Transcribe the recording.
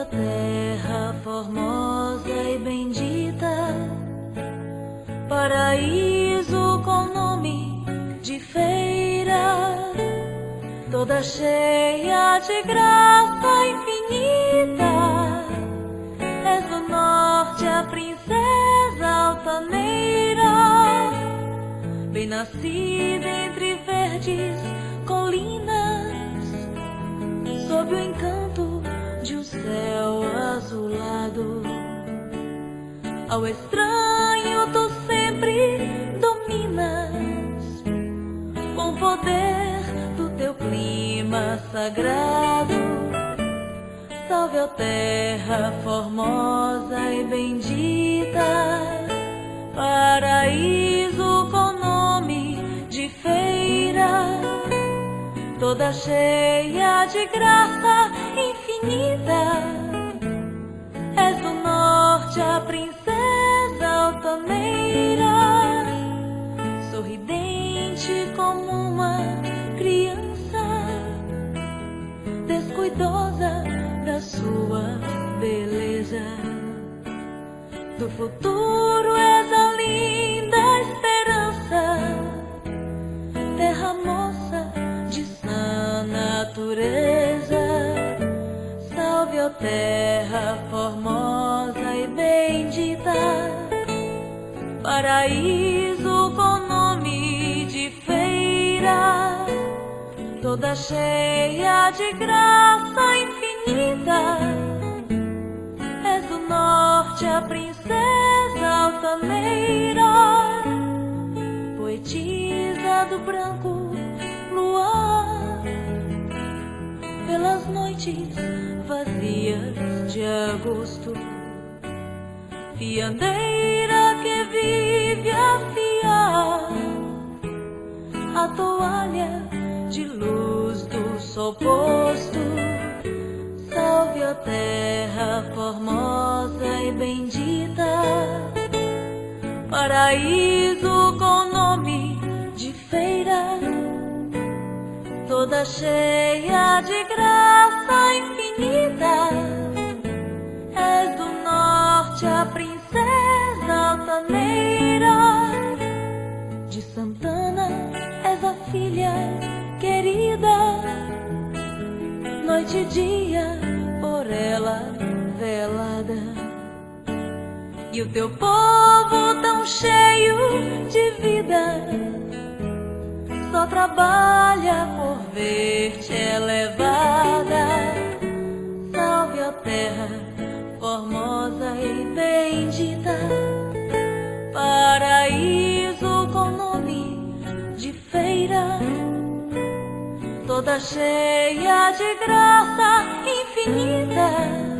ó terra formosa e bendita, paraíso com nome de feira, toda cheia de graça infinita. És do norte a princesa altaneira, bem nascida entre verdes colinas, sob o encanto céu azulado. Ao estranho tu sempre dominas, com o poder do teu clima sagrado. Salve, ó terra formosa e bendita, paraíso com nome de feira, toda cheia de graça infinita. A princesa altaneira, sorridente como uma criança, descuidosa da sua beleza. Do futuro paraíso com nome de feira, toda cheia de graça infinita. És do norte a princesa altaneira, poetisa do branco luar, pelas noites vazias de agosto, fiandeira vive a fiar a toalha de luz do sol posto. Salve a terra formosa e bendita, paraíso com nome de feira, toda cheia de graça infinita. És do norte a princesa altaneira, de Santana és a filha querida noite e dia por ela velada. E o teu povo tão cheio de vida só trabalha por ver-te elevada. Salve a terra formosa e bendita, paraíso cheia de graça infinita.